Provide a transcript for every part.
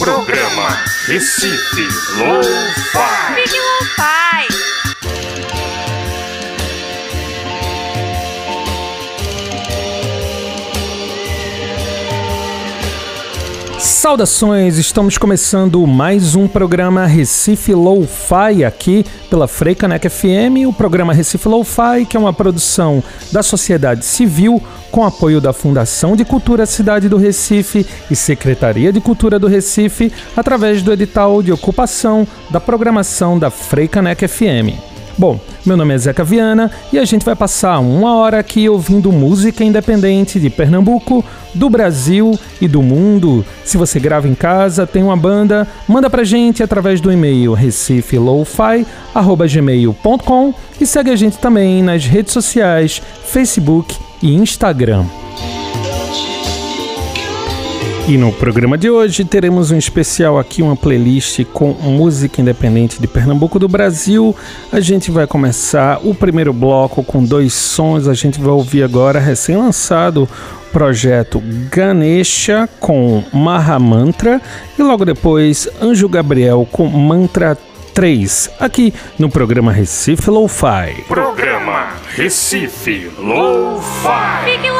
Programa Recife Low-Fi. Fique Lo-Fi. Saudações, estamos começando mais um programa Recife Lo-Fi aqui pela Freicanec FM, o programa Recife Lo-Fi, que é uma produção da sociedade civil com apoio da Fundação de Cultura Cidade do Recife e Secretaria de Cultura do Recife, através do edital de ocupação da programação da Freicanec FM. Bom, meu nome é Zeca Viana e a gente vai passar uma hora aqui ouvindo música independente de Pernambuco, do Brasil e do mundo. Se você grava em casa, tem uma banda, manda pra gente através do e-mail recifelowfi@gmail.com e segue a gente também nas redes sociais, Facebook e Instagram. E no programa de hoje teremos um especial aqui, uma playlist com música independente de Pernambuco do Brasil. A gente vai começar o primeiro bloco com dois sons. A gente vai ouvir agora, recém-lançado, projeto Ganesha com Mahamantra e logo depois Anjo Gabriel com Mantra 3, aqui no programa Recife Lo-Fi. Programa Recife Lo-Fi.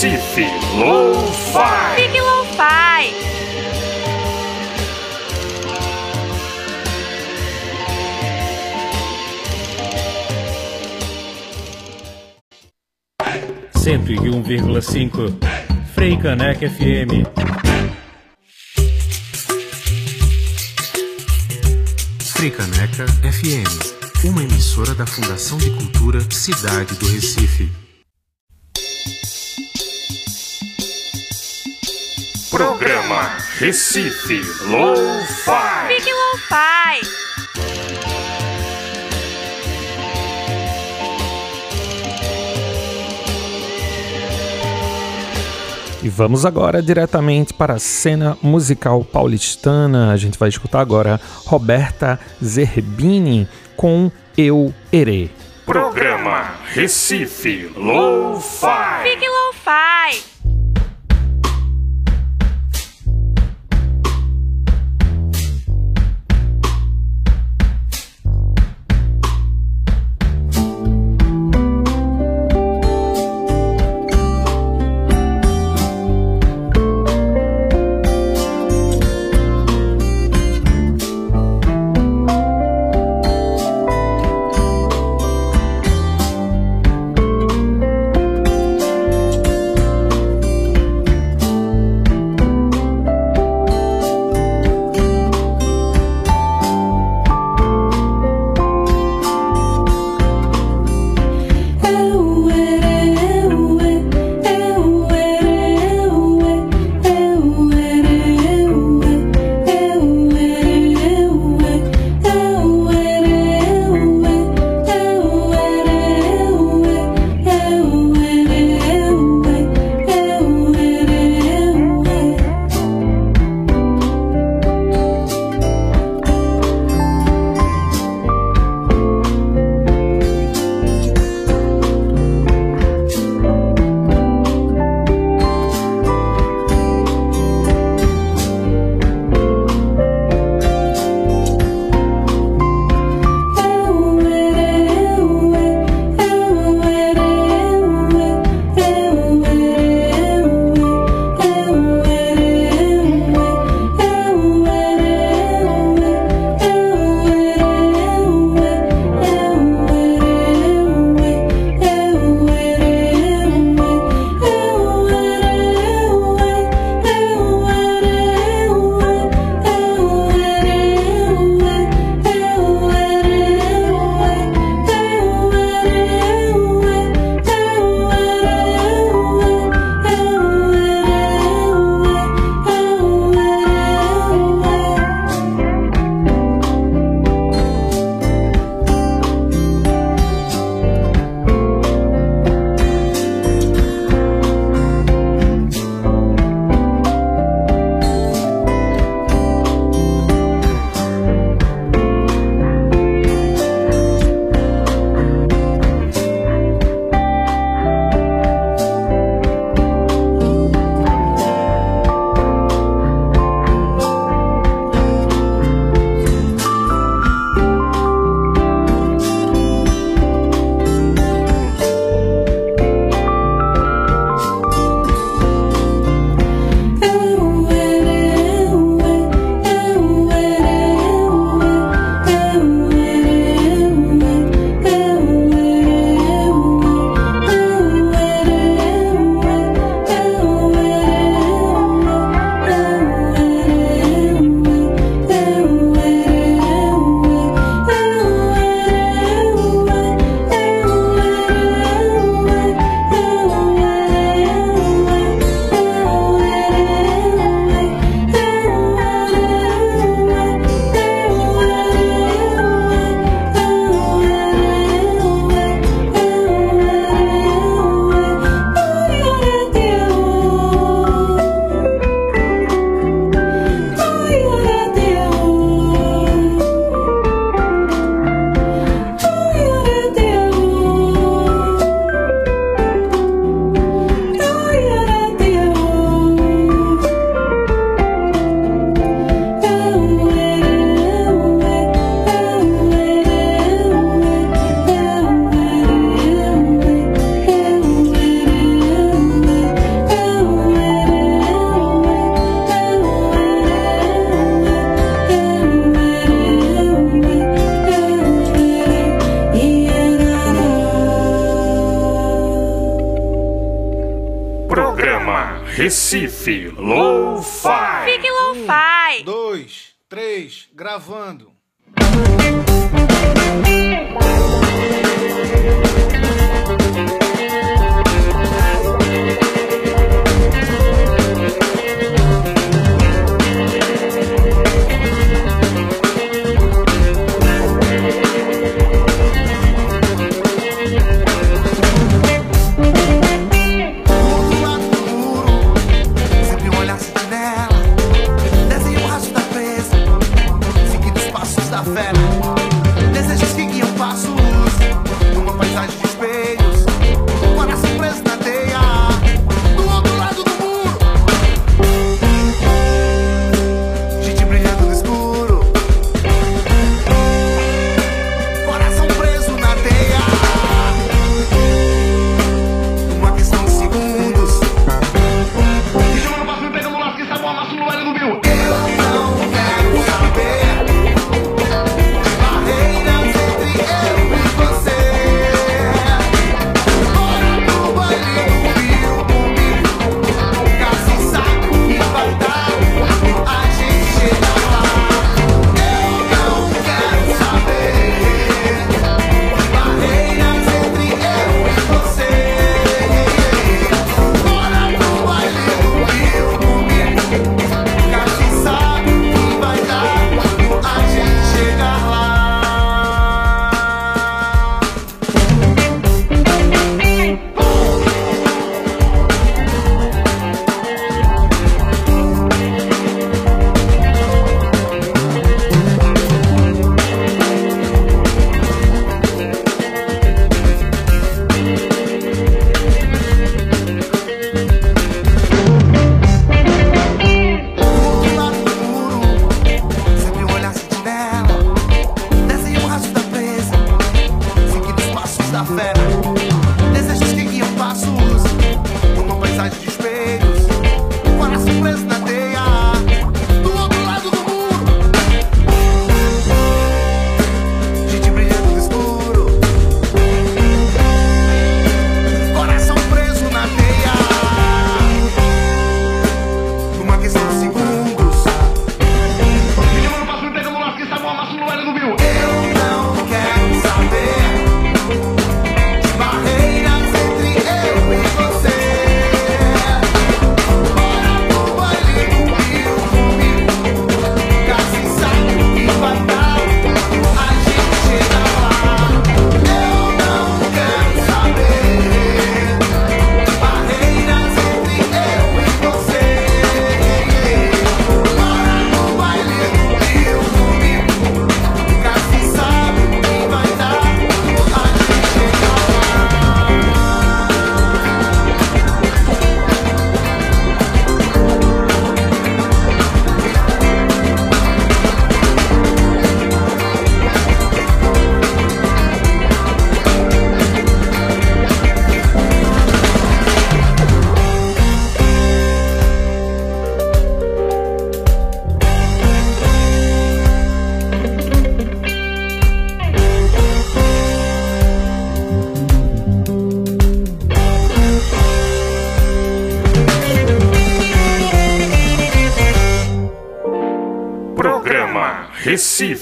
Recife Lo-Fi. Fique Lo-Fi. Cento e um vírgula cinco Frei Caneca FM. Fricaneca FM, uma emissora da Fundação de Cultura Cidade do Recife. Programa Recife Lo-Fi. Fique Lo-Fi. E vamos agora diretamente para a cena musical paulistana. A gente vai escutar agora Roberta Zerbini com Eu Erê. Programa Recife Lo-Fi. Fique Lo-Fi.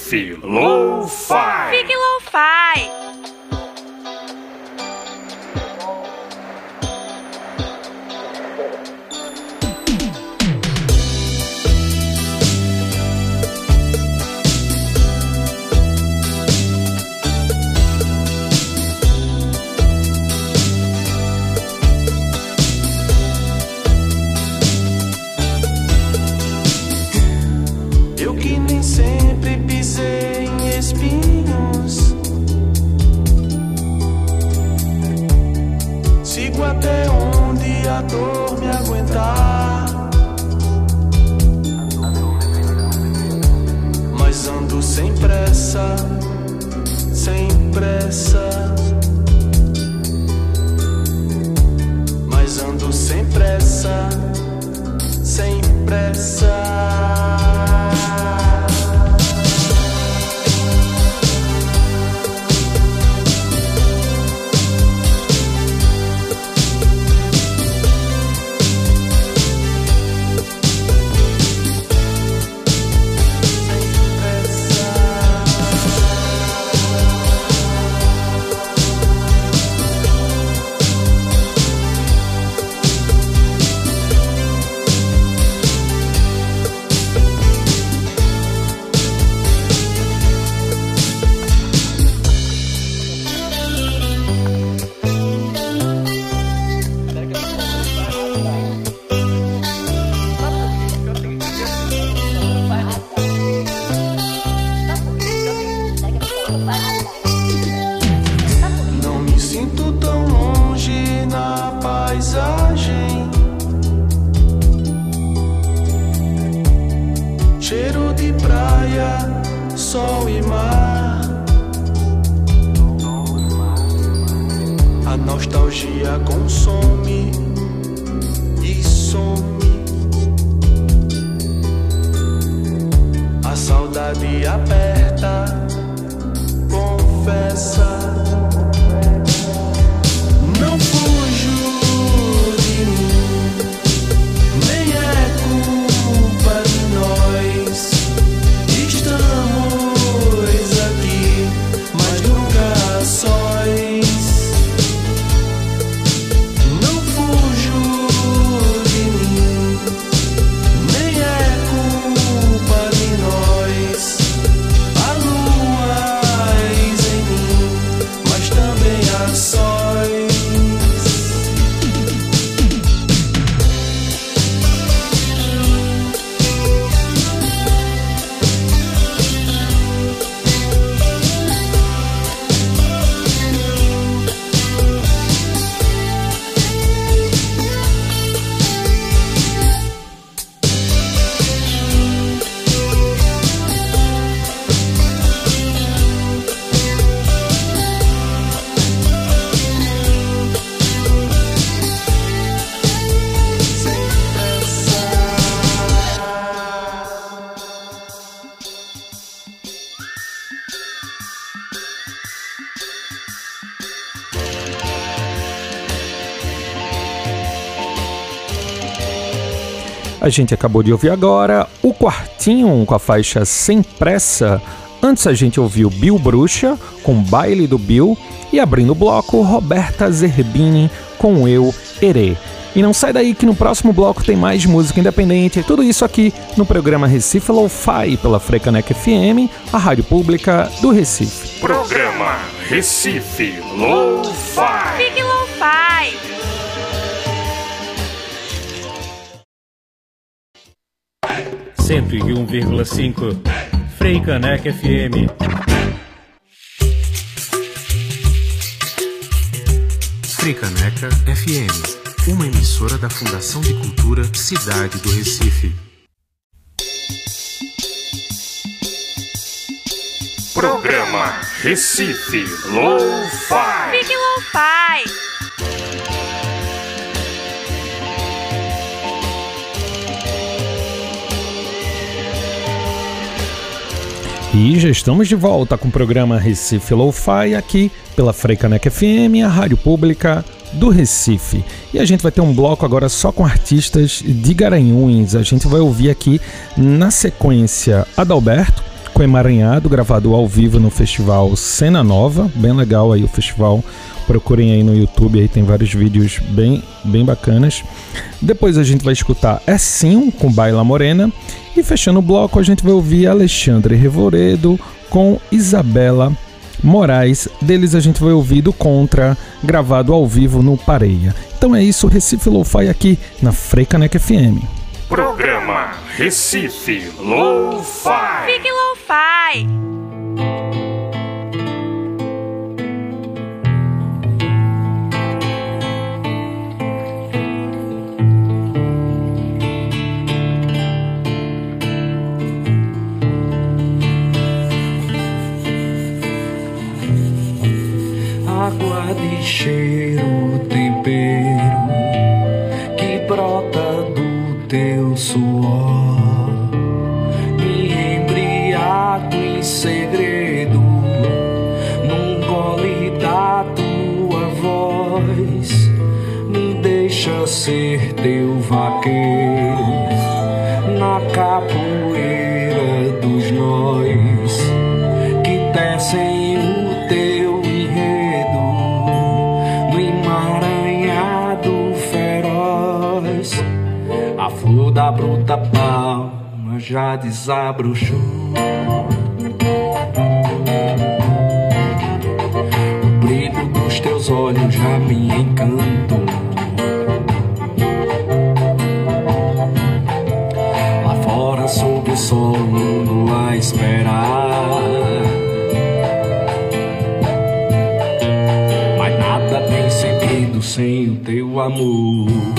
Fique Lo-Fi! Fique Lo-Fi! Eu que nem sei sempre pisei em espinhos. Sigo até onde a dor me aguentar. Mas ando sem pressa, sem pressa. Mas ando sem pressa, sem pressa. Saudade aperta, confessa. A gente acabou de ouvir agora o Quartinho com a faixa Sem Pressa. Antes a gente ouviu Bill Bruxa com Baile do Bill e abrindo o bloco Roberta Zerbini com Eu Erê. E não sai daí que no próximo bloco tem mais música independente. Tudo isso aqui no programa Recife Lo-Fi pela Frecanec FM, a rádio pública do Recife. Programa Recife Lo-Fi. 101,5 Frei Caneca FM. Frei Caneca FM, uma emissora da Fundação de Cultura Cidade do Recife. Programa Recife Low fi Fique Low fi E já estamos de volta com o programa Recife Lo-Fi aqui pela Freicanec FM, a rádio pública do Recife. E a gente vai ter um bloco agora só com artistas de Garanhuns. A gente vai ouvir aqui na sequência Adalberto com Emaranhado, gravado ao vivo no festival Cena Nova. Bem legal aí o festival. Procurem aí no YouTube, aí tem vários vídeos bem, bem bacanas. Depois a gente vai escutar É Sim com Baila Morena. E fechando o bloco, a gente vai ouvir Alexandre Revoredo com Isabela Moraes. Deles a gente vai ouvir do Contra, gravado ao vivo no Pareia. Então é isso, Recife Lo-Fi aqui na Freicanec FM. Programa Recife Lo-Fi. Fique lo-fi. 是一路 já desabrochou. O brilho dos teus olhos já me encantou. Lá fora, sob o sol, o mundo a esperar. Mas nada tem sentido sem o teu amor.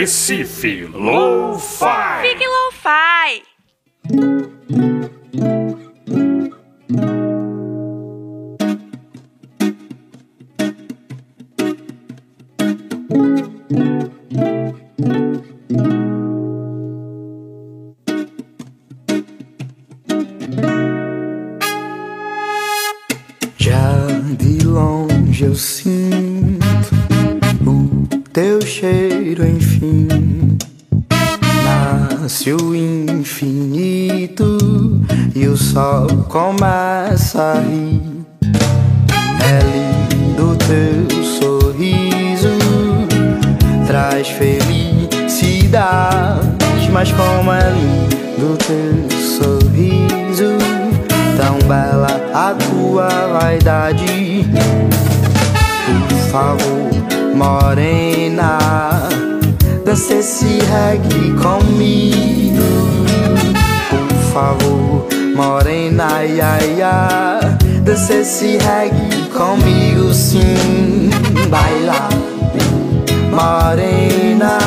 Recife Lo-Fi. morena, ai, ai, Dança esse reggae comigo, sim. Baila, morena.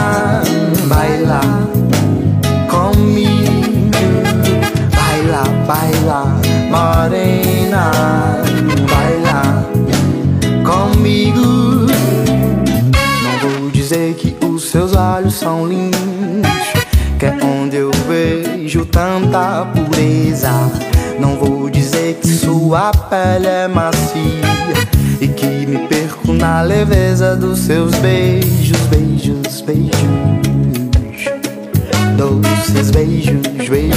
sua pele é macia e que me perco na leveza dos seus beijos, beijos, beijos, doces beijos, beijos.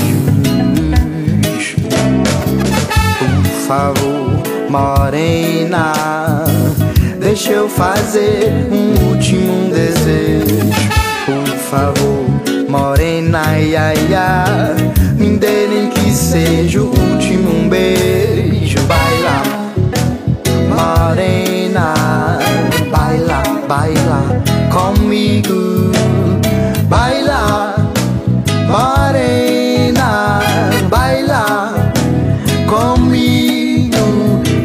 Por favor, morena, deixa eu fazer um último desejo. Por favor, morena, ia, ia, me dê nem que seja o último beijo morena, baila, baila comigo, baila, morena, baila comigo.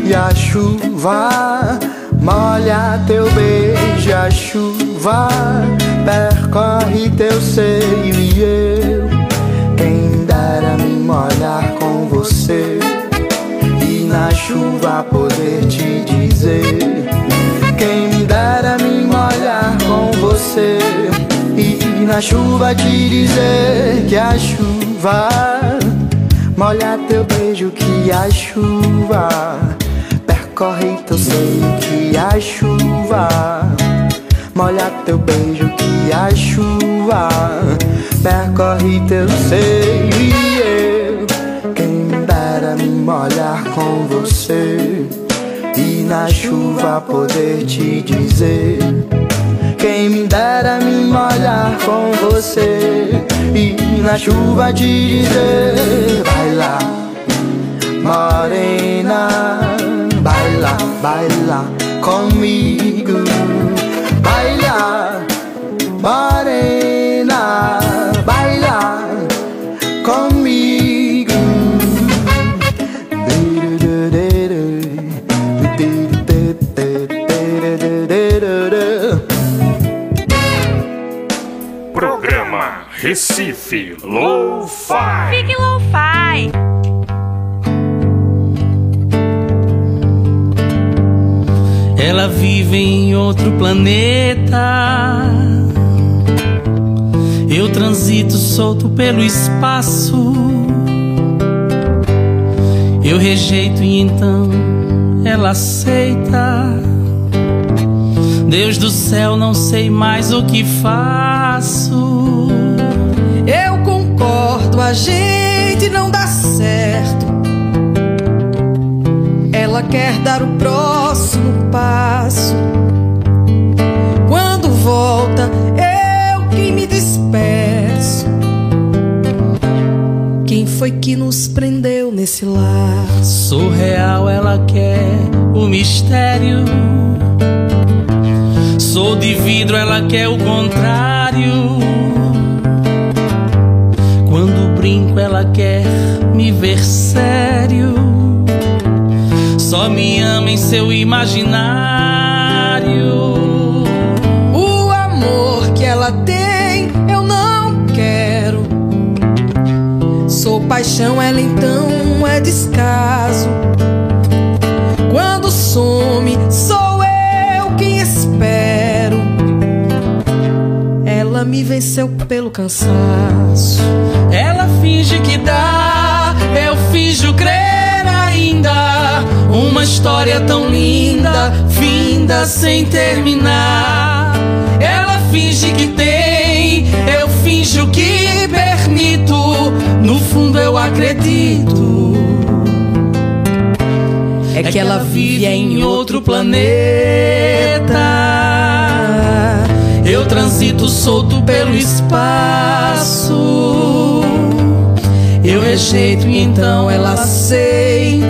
E a chuva molha teu beijo, a chuva percorre teu seio e eu chuva poder te dizer. Quem me dera me molhar com você e na chuva te dizer que a chuva molha teu beijo, que a chuva percorre teu seio, que a chuva molha teu beijo, que a chuva percorre teu seio e eu quem me dera me molhar com você e na chuva poder te dizer quem me dera me molhar com você e na chuva te dizer baila morena baila baila comigo baila morena Recife Lo-Fi. Fique Lo-Fi. Ela vive em outro planeta. Eu transito solto pelo espaço. Eu rejeito e então ela aceita. Deus do céu, não sei mais o que faço. A gente não dá certo. Ela quer dar o próximo passo. Quando volta, eu que me despeço. Quem foi que nos prendeu nesse laço? Surreal, ela quer o mistério. Sou de vidro, ela quer o contrário. Quer me ver sério. Só me ama em seu imaginário. O amor que ela tem, eu não quero. Sou paixão, ela então é descaso. Quando some, sou eu quem espero. Ela me venceu pelo cansaço. Ela finge que dá, eu finjo crer ainda. Uma história tão linda, finda sem terminar. Ela finge que tem, eu finjo que permito. No fundo eu acredito. É que ela vive em outro planeta. Eu transito solto pelo espaço. Eu rejeito e então ela aceita.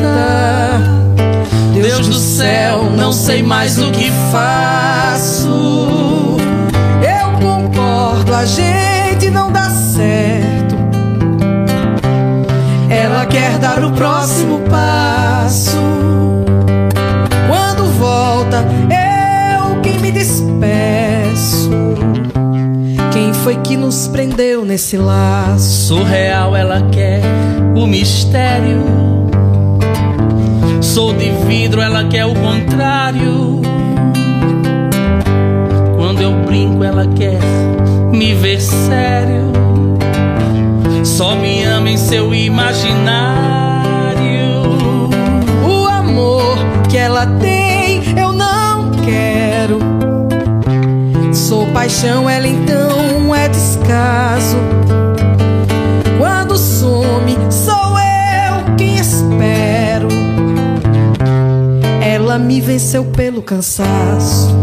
Deus do céu, não sei mais o que faço. Eu concordo, a gente não dá certo. Ela quer dar o próximo passo. Quando volta, eu quem me despeço. Foi que nos prendeu nesse laço? Surreal, ela quer o mistério. Sou de vidro, ela quer o contrário. Quando eu brinco, ela quer me ver sério. Só me ama em seu imaginário. O amor que ela tem, eu não quero. Sou paixão, ela então descaso. Quando some, sou eu quem espero. Ela me venceu pelo cansaço.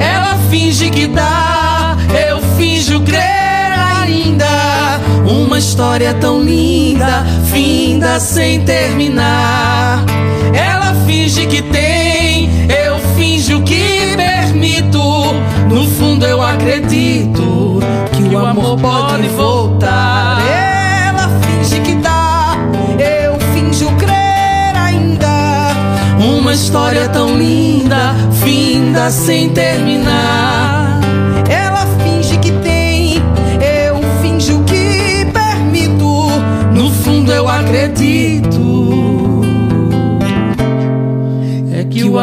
Ela finge que dá, eu finjo crer ainda. Uma história tão linda, finda sem terminar. Ela finge que tem, eu finjo que permito. No fundo eu acredito o amor pode voltar. Ela finge que dá, eu finjo crer ainda. Uma história tão linda, finda sem terminar. Ela finge que tem, eu finjo que permito. No fundo eu acredito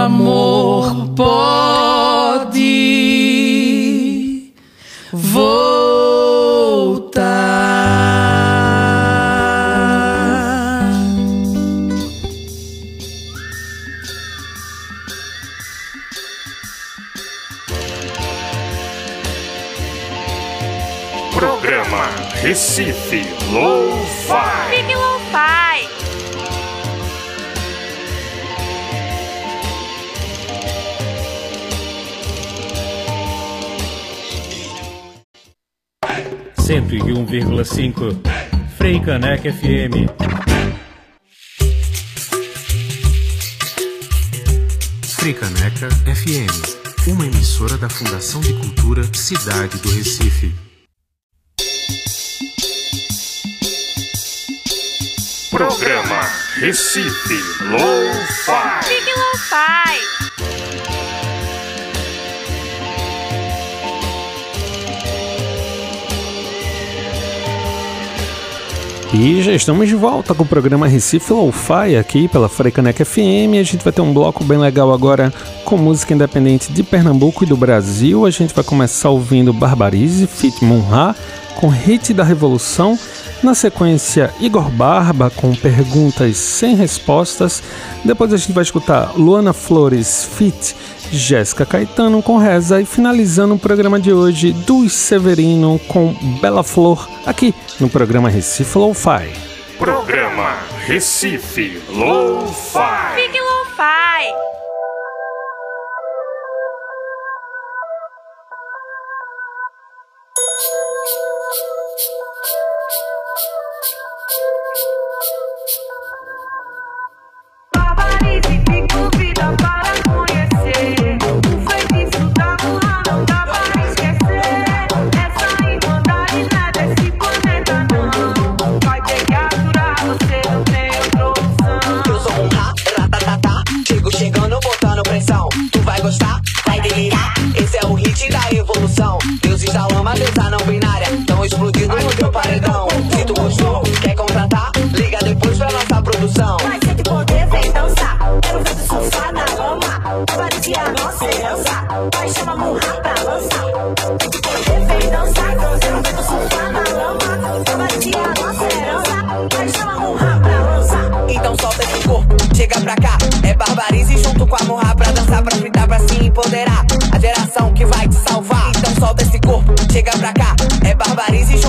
amor pode Programa Recife Lo-Fi. Fique Lo-Fi. Cento e um vírgula cinco. Frei Caneca FM. Fricaneca FM, uma emissora da Fundação de Cultura Cidade do Recife. Programa Recife Lo-Fi. Fique Lo-Fi. E já estamos de volta com o programa Recife Lo-Fi aqui pela Frecanec FM. A gente vai ter um bloco bem legal agora com música independente de Pernambuco e do Brasil. A gente vai começar ouvindo Barbarize, Fit Munha, com Hit da Revolução. Na sequência, Igor Barba com perguntas sem respostas. Depois a gente vai escutar Luana Flores, Fit Jéssica Caetano com Reza e finalizando o programa de hoje, Dulce Severino com Bela Flor, aqui no programa Recife Lo-Fi. Programa Recife Lo-Fi. Explodindo no teu paredão. Se tu gostou, quer contratar? Liga depois pra nossa produção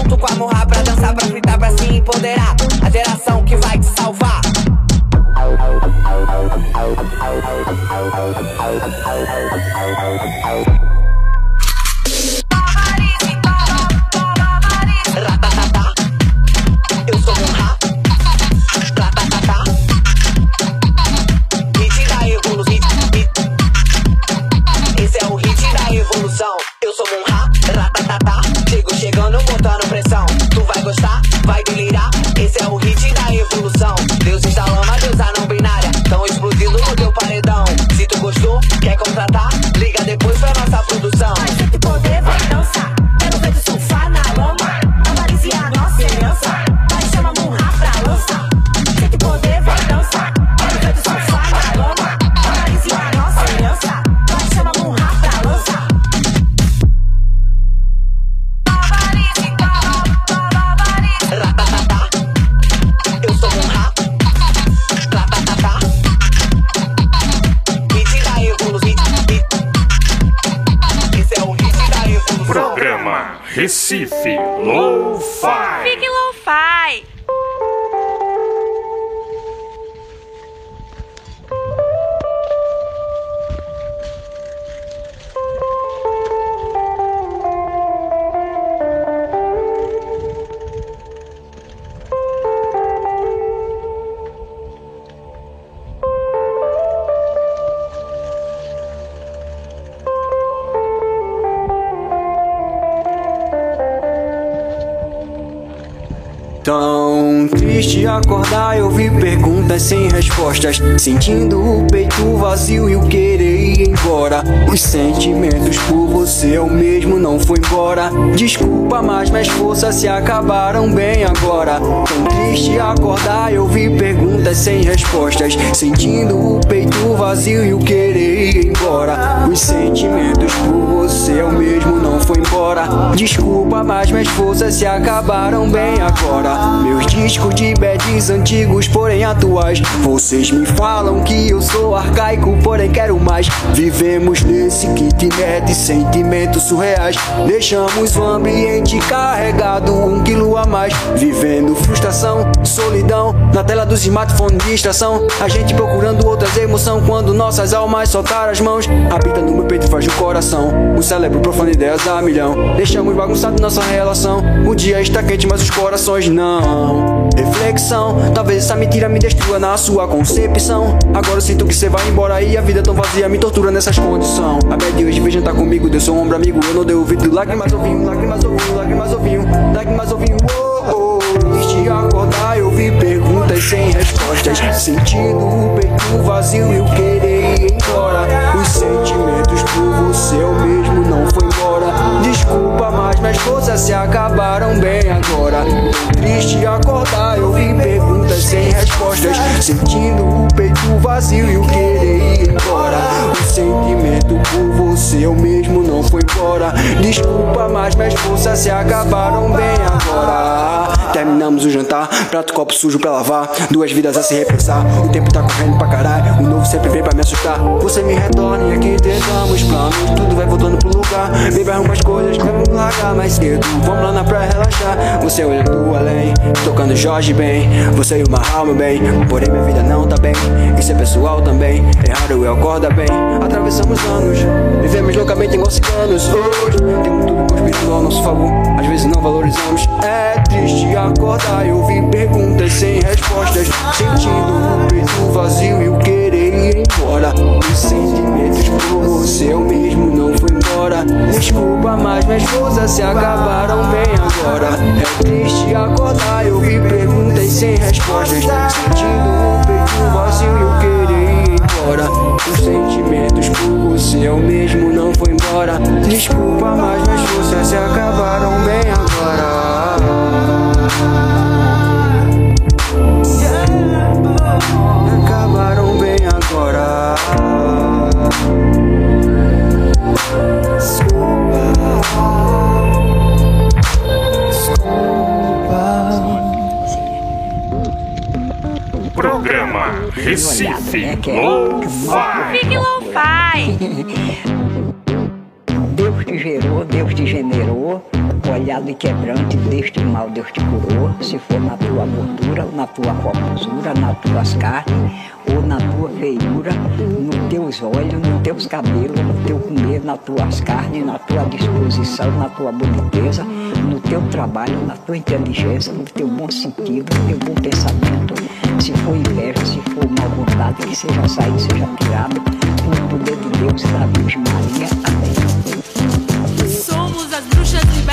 junto com a morra Pra dançar, pra fritar, pra se empoderar respostas. Sentindo o peito vazio e o querer ir embora. Os sentimentos por você eu mesmo não foi embora. Desculpa, mas minhas forças se acabaram bem agora. Tão triste acordar, eu vi perguntas sem respostas. Sentindo o peito vazio e o querer ir embora. Os sentimentos por você eu mesmo não foi embora. Desculpa, mas minhas forças se acabaram bem agora. Meus discos de bads antigos, porém atuais. Vocês me falam que eu sou arcaico, porém quero mais. Vivemos nesse kitnet sentimentos surreais. Deixamos o ambiente carregado, um quilo a mais. Vivendo frustração, solidão. Na tela do smartphone, distração. A gente procurando outras emoções quando nossas almas soltaram as mãos. Habita no meu peito faz o coração. O cérebro profano ideias a milhão. Deixamos bagunçado nossa relação. O dia está quente, mas os corações não. Reflexão, talvez essa mentira me destrua na sua concepção. Agora eu sinto que você vai embora e a vida é tão vazia me tortura nessas condições. A bad hoje vem jantar comigo, deu seu ombro amigo. Eu não dei ouvido, lágrimas ouvinho, lágrimas ouvinho, lágrimas ouvinho, lágrimas ouvinho. Oh, oh. Triste acordar, eu vi perguntas sem respostas. Sentindo o peito vazio e o querer embora. Os sentimentos por você eu mesmo não foi embora. Desculpa, mas minhas forças se acabaram bem agora. Triste acordar, eu vi perguntas sem respostas. Sentindo o peito vazio e o querer ir embora. O sentimento por você eu mesmo não foi embora. Desculpa, mas minhas forças se acabaram bem agora. Terminamos o jantar, prato copo sujo pra lavar. Duas vidas a se repensar. O tempo tá correndo pra caralho. O novo sempre vem pra me assustar. Você me retorna e aqui tentamos planos. Tudo vai voltando pro lugar. Baby, arruma as coisas, vamos largar mais cedo. Vamos lá na praia relaxar. Você olhando além, tocando Jorge bem. Você e o Mahal, meu bem. Porém, minha vida não tá bem. Isso é pessoal também. É raro eu acorda bem. Atravessamos anos, vivemos loucamente igual ciganos. Hoje, temos tudo conspirando ao nosso favor. Às vezes não valorizamos. É triste acordar, eu vi perguntas sem respostas. Sentindo o peito vazio e o querer ir embora. Os sentimentos por você eu mesmo não fui embora. Desculpa, mas minhas forças se acabaram bem agora. É triste acordar, eu vi perguntas sem respostas. Sentindo o peito vazio e o querer ir embora. Os sentimentos por você eu mesmo não fui embora. Desculpa, mas minhas forças se acabaram bem agora. Acabaram bem agora. Programa Recife Low-Fi. Fique Lo-Fi. Deus te gerou, Deus te generou, olhado e quebrante, deste mal Deus te curou. Se for na tua gordura, na tua formosura, nas tuas carnes, ou na tua feiura, nos teus olhos, nos teus cabelos, no teu comer, nas tuas carnes, na tua disposição, na tua boniteza, no teu trabalho, na tua inteligência, no teu bom sentido, no teu bom pensamento. Se for inveja, se for mal vontade, que seja saído, seja tirado, pelo poder de Deus da Virgem Maria. Amém. Somos as bruxas libertas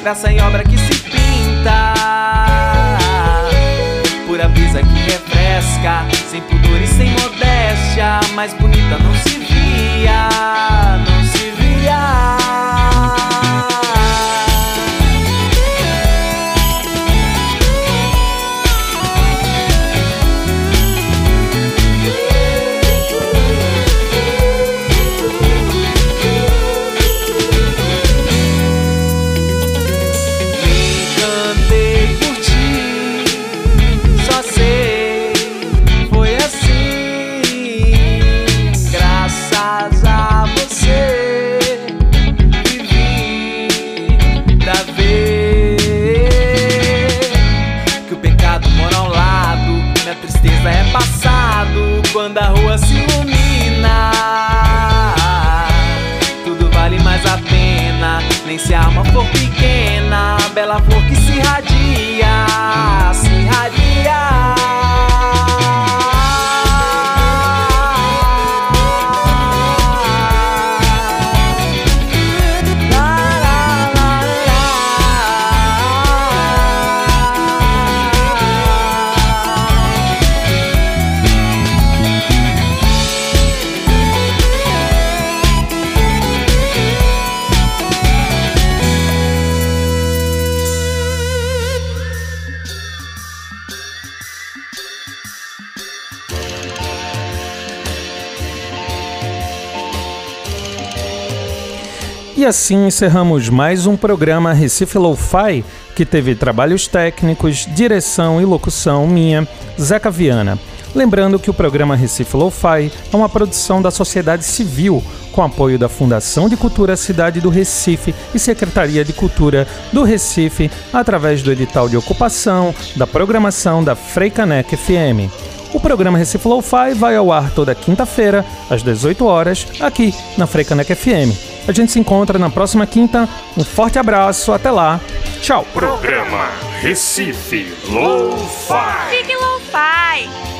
graça em obra assim encerramos mais um programa Recife Lo-Fi, que teve trabalhos técnicos, direção e locução minha, Zeca Viana. Lembrando que o programa Recife Lo-Fi é uma produção da sociedade civil, com apoio da Fundação de Cultura Cidade do Recife e Secretaria de Cultura do Recife, através do edital de ocupação da programação da Freicanec FM. O programa Recife Lo-Fi vai ao ar toda quinta-feira, às 18 horas, aqui na Freicanec FM. A gente se encontra na próxima quinta. Um forte abraço, até lá. Tchau. Programa Recife Lo-Fi. Fique Lo-Fi.